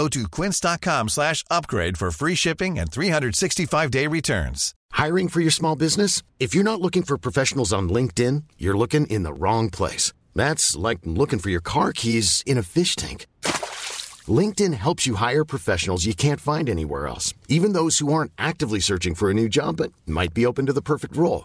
Go to quince.com slash upgrade for free shipping and 365-day returns. Hiring for your small business? If you're not looking for professionals on LinkedIn, you're looking in the wrong place. That's like looking for your car keys in a fish tank. LinkedIn helps you hire professionals you can't find anywhere else, even those who aren't actively searching for a new job but might be open to the perfect role.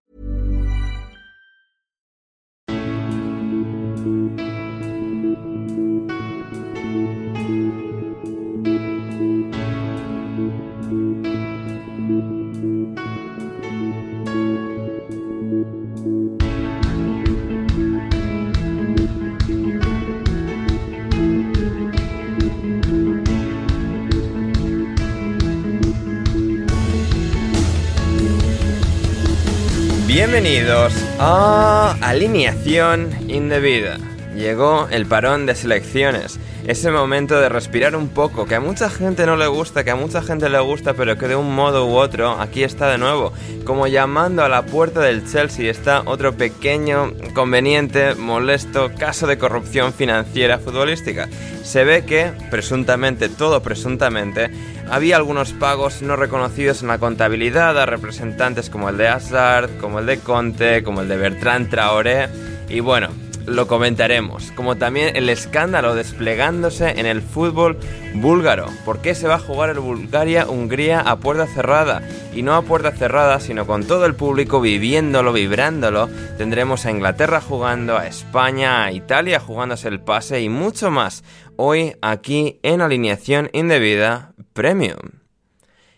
Bienvenidos a Alineación Indebida. Llegó el parón de selecciones. Ese momento de respirar un poco, que a mucha gente no le gusta, que a mucha gente le gusta, pero que de un modo u otro, aquí está de nuevo. Como llamando a la puerta del Chelsea está otro pequeño, conveniente, molesto caso de corrupción financiera futbolística. Se ve que, presuntamente, todo presuntamente, había algunos pagos no reconocidos en la contabilidad a representantes como el de Hazard, como el de Conte, como el de Bertrand Traoré. Y bueno, lo comentaremos, como también el escándalo desplegándose en el fútbol búlgaro. ¿Por qué se va a jugar el Bulgaria-Hungría a puerta cerrada? Y no a puerta cerrada, sino con todo el público viviéndolo, vibrándolo. Tendremos a Inglaterra jugando, a España, a Italia jugándose el pase y mucho más. Hoy aquí en Alineación Indebida Premium.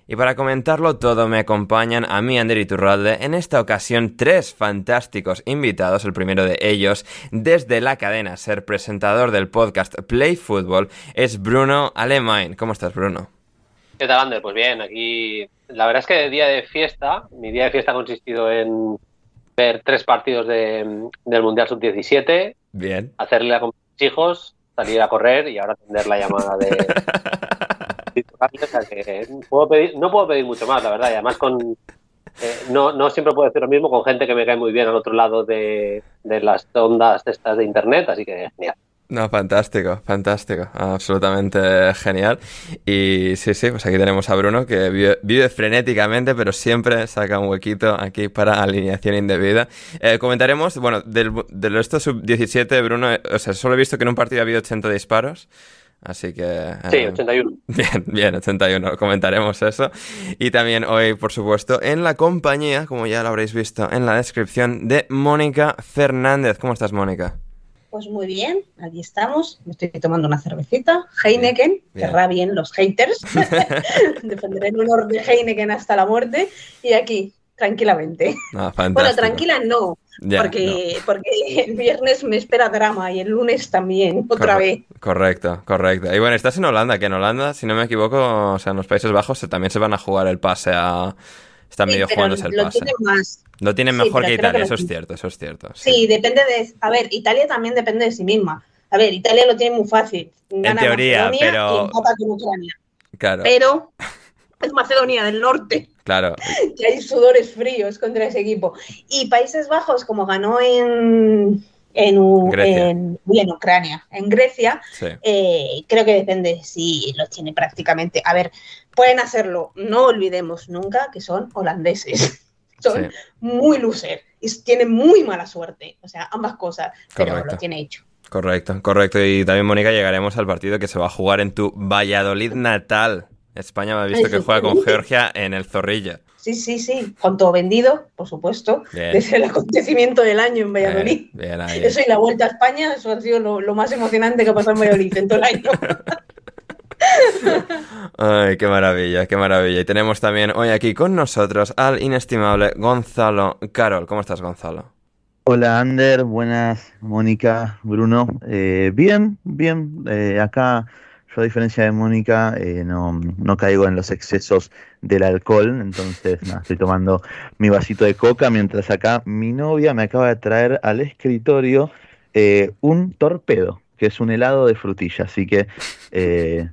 Y para comentarlo todo me acompañan a mí, Ander Iturralde, en esta ocasión tres fantásticos invitados, el primero de ellos, desde la cadena Ser, presentador del podcast Play Football, es Bruno Alemán. ¿Cómo estás, Bruno? ¿Qué tal, Ander? Pues bien, aquí la verdad es que día de fiesta, mi día de fiesta ha consistido en ver tres partidos de, del Mundial Sub-17, Bien. hacerle a mis hijos, salir a correr y ahora atender la llamada de... o sea que puedo pedir- no puedo pedir mucho más, la verdad, y además con... eh, no, no siempre puedo decir lo mismo con gente que me cae muy bien al otro lado de, de las ondas estas de internet, así que genial. No, fantástico, fantástico, absolutamente genial. Y sí, sí, pues aquí tenemos a Bruno que vive, vive frenéticamente, pero siempre saca un huequito aquí para alineación indebida. Eh, comentaremos, bueno, del, del esto sub-17, Bruno, eh, o sea, solo he visto que en un partido ha habido 80 disparos. Así que... eh, Sí, 81. Bien, bien, 81, comentaremos eso. Y también hoy, por supuesto, en la compañía, como ya lo habréis visto en la descripción, de Mónica Fernández. ¿Cómo estás, Mónica? Pues muy bien, aquí estamos. Me estoy tomando una cervecita. Heineken, Bien. querrá bien los haters. Defenderé el honor de Heineken hasta la muerte. Y aquí, tranquilamente. Fantástico. Bueno, tranquila no, Ya, porque, porque el viernes me espera drama y el lunes también, otra Corre- vez. Correcto, correcto. Y bueno, estás en Holanda, que en Holanda, si no me equivoco, o sea, en los Países Bajos se- también se van a jugar el pase a... Están Sí, medio jugándose el lo pase. tienen más. Lo tienen sí, mejor que Italia, eso es cierto, eso es cierto. Sí, depende de. A ver, Italia también depende de sí misma. A ver, Italia lo tiene muy fácil. Gana teoría, Macedonia pero- y empata con Ucrania. Claro, Pero es Macedonia del Norte. claro. que hay sudores fríos contra ese equipo. Y Países Bajos, como ganó en, en, en- Ucrania, en Grecia, Sí. eh, creo que depende si los tiene prácticamente. A ver, pueden hacerlo, no olvidemos nunca que son holandeses. son muy loser y tienen muy mala suerte. O sea, ambas cosas. Pero Correcto. lo tiene hecho. Correcto, correcto. Y también, Mónica, llegaremos al partido que se va a jugar en tu Valladolid natal. España me ha visto Ay, que juega con. Georgia en el Zorrilla. Sí, sí, sí. Con todo vendido, por supuesto. Bien. Desde el acontecimiento del año en Valladolid. Bien, bien ahí. Eso y la vuelta a España, eso ha sido lo, lo más emocionante que ha pasado en Valladolid en todo el año. Ay, qué maravilla, qué maravilla. Y tenemos también hoy aquí con nosotros al inestimable Gonzalo Carol. ¿Cómo estás, Gonzalo? Hola Ander, buenas Mónica, Bruno. Eh, bien, bien. eh, acá yo a diferencia de Mónica eh, no, no caigo en los excesos del alcohol, entonces nada, estoy tomando mi vasito de coca mientras acá mi novia me acaba de traer al escritorio eh, un torpedo, que es un helado de frutilla, así que eh,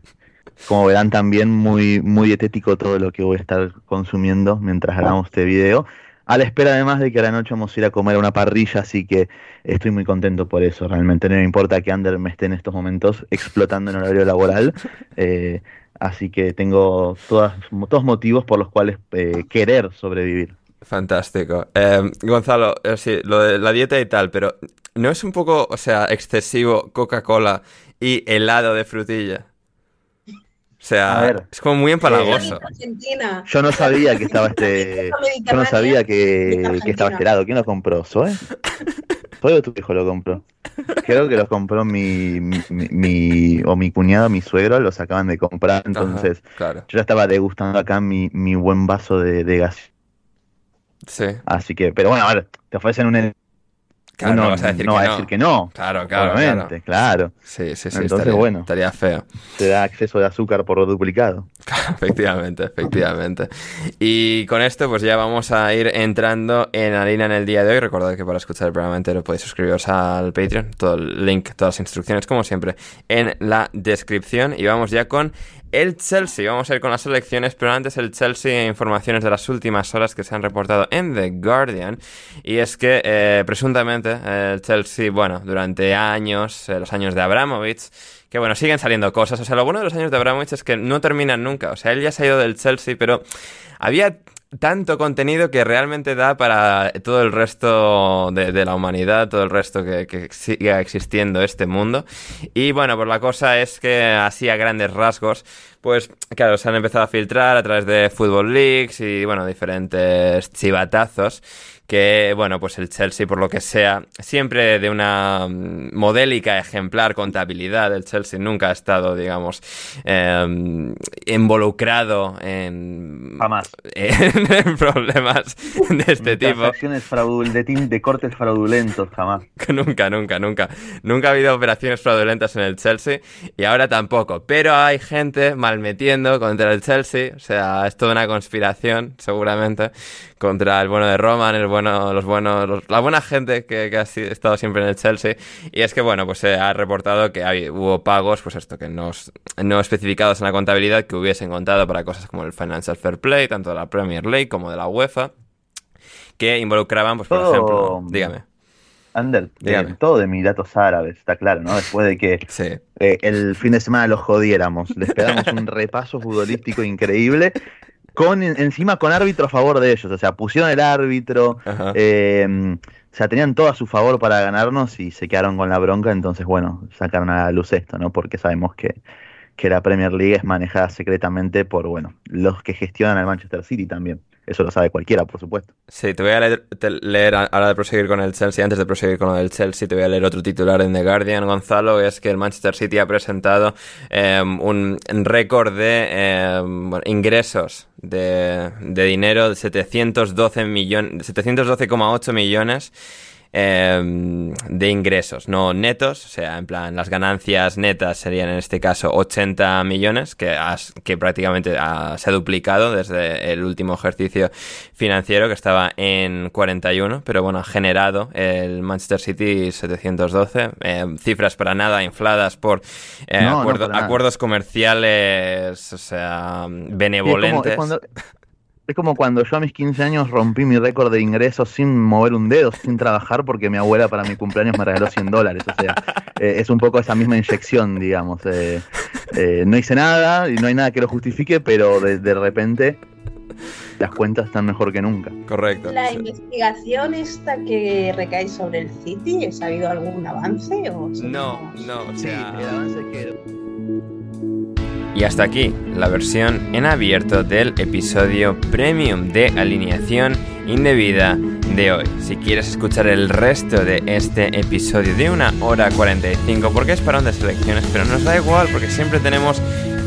como verán también muy, muy dietético todo lo que voy a estar consumiendo mientras hagamos este video. A la espera además de que a la noche vamos a ir a comer a una parrilla, así que estoy muy contento por eso. Realmente no me importa que Ander me esté en estos momentos explotando en horario laboral. eh, así que tengo todas, todos motivos por los cuales eh, querer sobrevivir. Fantástico. Eh, Gonzalo, sí, lo de la dieta y tal, pero ¿no es un poco, o sea, excesivo Coca-Cola y helado de frutilla? O sea, es como muy empalagoso. Argentina. Yo no sabía que estaba este. Yo no sabía que, que estaba este helado. ¿Quién lo compró? ¿Soy? ¿Soy o tu hijo lo compró? Creo que los compró mi, mi, mi- o mi cuñado, mi suegro, los acaban de comprar, entonces Ajá, claro. yo ya estaba degustando acá mi, mi buen vaso de, de gas. Sí. Así que, pero bueno, a ver, te ofrecen un Claro, no vas a decir no que va no. decir que no. Claro, claro, Obviamente, claro. Sí, sí, sí. Entonces, estaría, bueno. Estaría feo. Te da acceso de azúcar por duplicado. Efectivamente, efectivamente. Y con esto pues ya vamos a ir entrando en harina en el día de hoy. Recordad que para escuchar el programa entero podéis suscribiros al Patreon. Todo el link, todas las instrucciones, como siempre, en la descripción. Y vamos ya con el Chelsea. Vamos a ir con las elecciones, pero antes el Chelsea, informaciones de las últimas horas que se han reportado en The Guardian. Y es que eh, presuntamente el Chelsea, bueno, durante años, eh, los años de Abramovich, que bueno, siguen saliendo cosas. O sea, lo bueno de los años de Abramovich es que no terminan nunca. O sea, él ya se ha ido del Chelsea, pero había tanto contenido que realmente da para todo el resto de, la humanidad, todo el resto que, que siga existiendo este mundo. Y bueno, pues la cosa es que así a grandes rasgos, pues claro, se han empezado a filtrar a través de Football Leagues y bueno, diferentes chivatazos que, bueno, pues el Chelsea, por lo que sea, siempre de una mm, modélica ejemplar contabilidad, el Chelsea nunca ha estado, digamos, eh, involucrado en, Jamás. en problemas de este tipo. De, de cortes fraudulentos, jamás. Nunca, nunca, nunca. Nunca ha habido operaciones fraudulentas en el Chelsea y ahora tampoco. Pero hay gente malmetiendo contra el Chelsea. O sea, es toda una conspiración, seguramente, contra el bueno de Roman, el bueno, los buenos, los- la buena gente que, que ha estado siempre en el Chelsea. Y es que, bueno, pues se ha reportado que hay- hubo pagos, pues esto, que no, no especificados en la contabilidad que hubiesen contado para cosas como el Financial Fair Play, tanto de la Premier League como de la UEFA, que involucraban, pues por Todo- ejemplo, dígame. Ander, Dígame. todo de Emiratos Árabes, está claro, ¿no? Después de que Sí. eh, el fin de semana los jodiéramos, les pegamos un repaso futbolístico increíble, con en- encima con árbitro a favor de ellos, o sea, pusieron el árbitro, eh, o sea, tenían todo a su favor para ganarnos y se quedaron con la bronca, entonces, bueno, sacaron a la luz esto, ¿no? Porque sabemos que, que la Premier League es manejada secretamente por, bueno, los que gestionan al Manchester City también. Eso lo sabe cualquiera, por supuesto. Sí, te voy a leer, ahora de proseguir con el Chelsea, antes de proseguir con lo del Chelsea, te voy a leer otro titular en The Guardian, Gonzalo, es que el Manchester City ha presentado eh, un récord de bueno, ingresos de, de dinero de 712 millones, 712,8 millones eh, de ingresos, no netos, o sea, en plan, las ganancias netas serían en este caso 80 millones, que, has- que prácticamente ha- se ha duplicado desde el último ejercicio financiero, que estaba en 41, pero bueno, ha generado el Manchester City 712, eh, cifras para nada infladas por eh, No, acuerdo- acuerdos comerciales, o sea, benevolentes. es como cuando yo a mis 15 años rompí mi récord de ingresos sin mover un dedo, sin trabajar, porque mi abuela para mi cumpleaños me regaló 100 dólares. O sea, eh, es un poco esa misma inyección, digamos. eh, eh, no hice nada y no hay nada que lo justifique, pero de, de repente las cuentas están mejor que nunca. Correcto. La sí. investigación esta que recae sobre el City, ¿ha habido algún avance? O No, no, o Sí, el avance que Y hasta aquí la versión en abierto del episodio premium de alineación indebida de hoy. Si quieres escuchar el resto de este episodio de una hora 45, porque es parón de selecciones, pero nos da igual porque siempre tenemos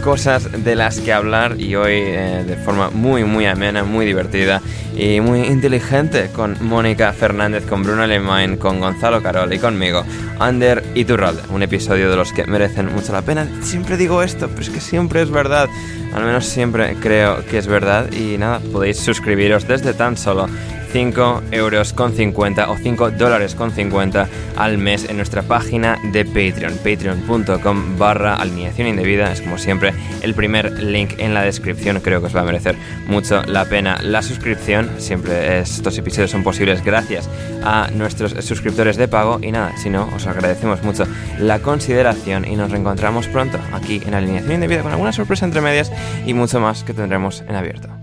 cosas de las que hablar y hoy eh, de forma muy muy amena, muy divertida y muy inteligente con Mónica Fernández, con Bruno Alemán, con Gonzalo Carol y conmigo, Ander Iturralde. Un episodio de los que merecen mucho la pena. Siempre digo esto, pero es que siempre es verdad. Al menos siempre creo que es verdad. Y nada, podéis suscribiros desde tan solo 5 euros con 50 o 5 dólares con 50 al mes en nuestra página de Patreon, patreon.com barra alineación indebida. Es como siempre el primer link en la descripción. Creo que os va a merecer mucho la pena la suscripción. Siempre estos episodios son posibles gracias a nuestros suscriptores de pago. Y nada, si no, os agradecemos mucho la consideración y nos reencontramos pronto aquí en alineación indebida con alguna sorpresa entre medias y mucho más que tendremos en abierto.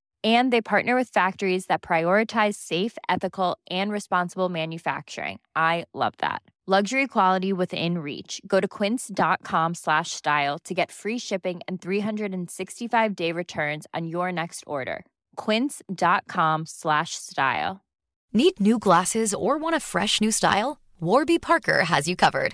And they partner with factories that prioritize safe, ethical, and responsible manufacturing. I love that. Luxury quality within reach. Go to quince.com slash style to get free shipping and 365 day returns on your next order. Quince.com slash style. Need new glasses or want a fresh new style? Warby Parker has you covered.